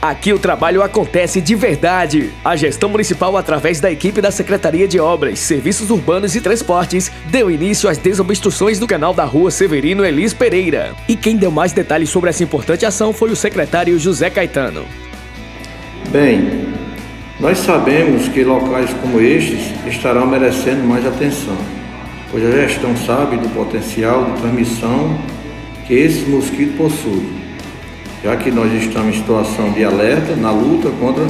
Aqui o trabalho acontece de verdade. A gestão municipal, através da equipe da Secretaria de Obras, Serviços Urbanos e Transportes, deu início às desobstruções do canal da rua Severino Elis Pereira. E quem deu mais detalhes sobre essa importante ação foi o secretário José Caetano. Bem, nós sabemos que locais como estes estarão merecendo mais atenção, pois a gestão sabe do potencial de transmissão que esse mosquito possui já que nós estamos em situação de alerta na luta contra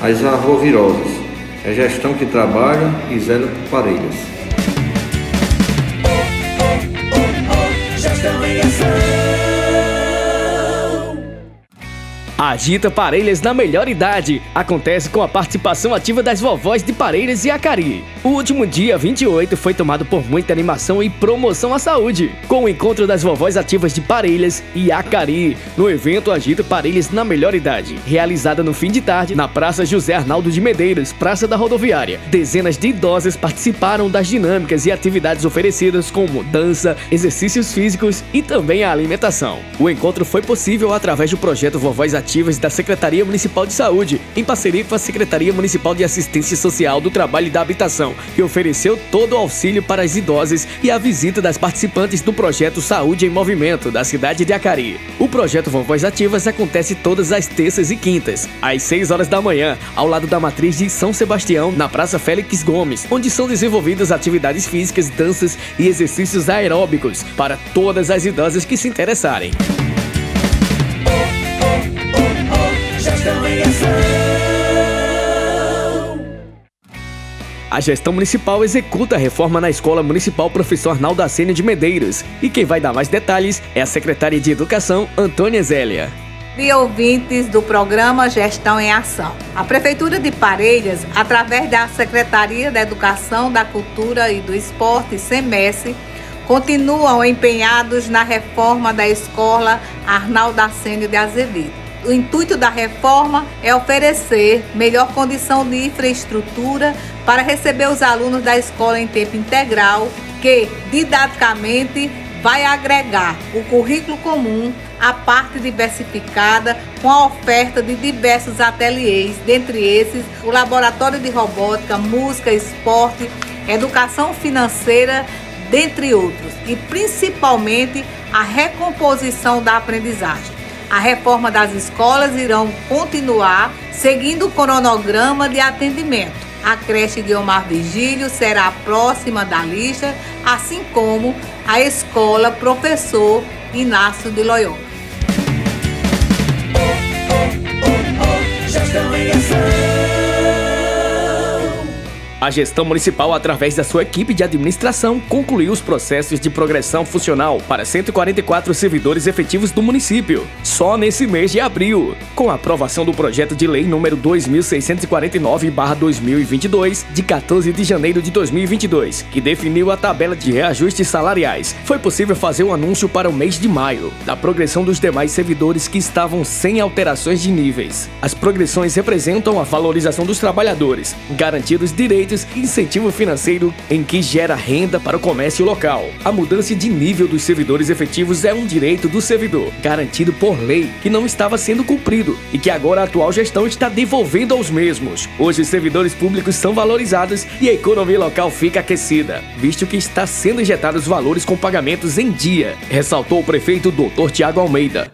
as arroviroses. É gestão que trabalha e zela por parelhas. Agita Parelhas na melhor idade. Acontece com a participação ativa das vovós de Parelhas e Acari. O último dia 28 foi tomado por muita animação e promoção à saúde, com o encontro das vovós ativas de Parelhas e Acari, no evento Agita Parelhas na melhor idade, realizada no fim de tarde na Praça José Arnaldo de Medeiros, Praça da Rodoviária. Dezenas de idosas participaram das dinâmicas e atividades oferecidas como dança, exercícios físicos e também a alimentação. O encontro foi possível através do projeto Vovós Ativas da Secretaria Municipal de Saúde, em parceria com a Secretaria Municipal de Assistência Social do Trabalho e da Habitação, que ofereceu todo o auxílio para as idosas e a visita das participantes do projeto Saúde em Movimento da cidade de Acari. O projeto Vovós Ativas acontece todas as terças e quintas, às 6 horas da manhã, ao lado da matriz de São Sebastião, na Praça Félix Gomes, onde são desenvolvidas atividades físicas, danças e exercícios aeróbicos para todas as idosas que se interessarem. A gestão municipal executa a reforma na Escola Municipal Professor Arnaldo Acene de Medeiros. E quem vai dar mais detalhes é a secretária de Educação, Antônia Zélia. E ouvintes do programa Gestão em Ação. A Prefeitura de Parelhas, através da Secretaria da Educação, da Cultura e do Esporte, SEMES, continuam empenhados na reforma da Escola Arnaldo Acene de Azevedo. O intuito da reforma é oferecer melhor condição de infraestrutura para receber os alunos da escola em tempo integral, que didaticamente vai agregar o currículo comum à parte diversificada com a oferta de diversos ateliês, dentre esses o laboratório de robótica, música, esporte, educação financeira, dentre outros, e principalmente a recomposição da aprendizagem. A reforma das escolas irão continuar seguindo o cronograma de atendimento. A creche Guiomar Vigílio será a próxima da lista, assim como a escola Professor Inácio de Loyola. A gestão municipal, através da sua equipe de administração, concluiu os processos de progressão funcional para 144 servidores efetivos do município, só nesse mês de abril, com a aprovação do projeto de lei número 2649/2022, de 14 de janeiro de 2022, que definiu a tabela de reajustes salariais. Foi possível fazer o um anúncio para o mês de maio da progressão dos demais servidores que estavam sem alterações de níveis. As progressões representam a valorização dos trabalhadores, garantidos direitos incentivo financeiro em que gera renda para o comércio local. A mudança de nível dos servidores efetivos é um direito do servidor, garantido por lei, que não estava sendo cumprido e que agora a atual gestão está devolvendo aos mesmos. Hoje os servidores públicos são valorizados e a economia local fica aquecida, visto que está sendo injetados valores com pagamentos em dia, ressaltou o prefeito Dr. Tiago Almeida.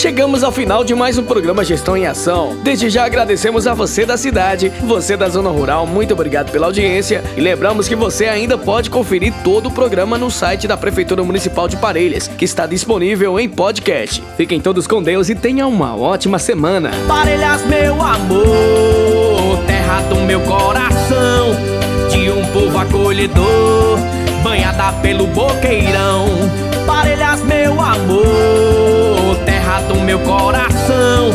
Chegamos ao final de mais um programa Gestão em Ação. Desde já agradecemos a você da cidade, você da zona rural, muito obrigado pela audiência e lembramos que você ainda pode conferir todo o programa no site da Prefeitura Municipal de Parelhas, que está disponível em podcast. Fiquem todos com Deus e tenham uma ótima semana. Parelhas, meu amor, terra do meu coração, de um povo acolhedor, banhada pelo boqueirão. Parelhas, meu amor, do meu coração,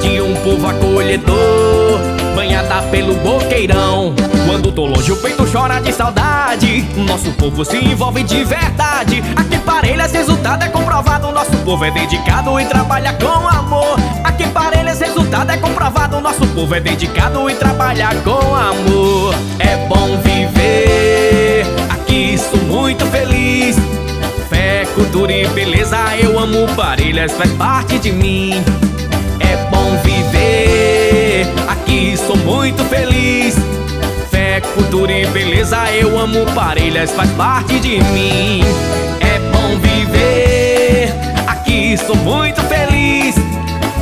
de um povo acolhedor, banhada pelo boqueirão. Quando tô longe o peito chora de saudade. Nosso povo se envolve de verdade. Aqui Parelhas resultado é comprovado. Nosso povo é dedicado e trabalha com amor. Aqui Parelhas resultado é comprovado. Nosso povo é dedicado e trabalha com amor. É bom viver Aqui sou muito feliz cultura e beleza Eu amo Parelhas, faz parte de mim É bom viver Aqui sou muito feliz cultura e beleza eu amo Parelhas, faz parte de mim. É bom viver, aqui sou muito feliz.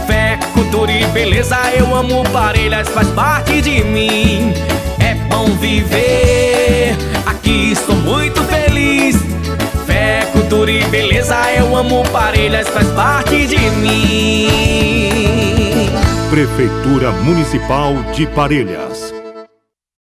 Fé, cultura e beleza eu amo Parelhas, faz parte de mim. É bom viver, aqui Parelhas, faz parte de mim. Prefeitura Municipal de Parelhas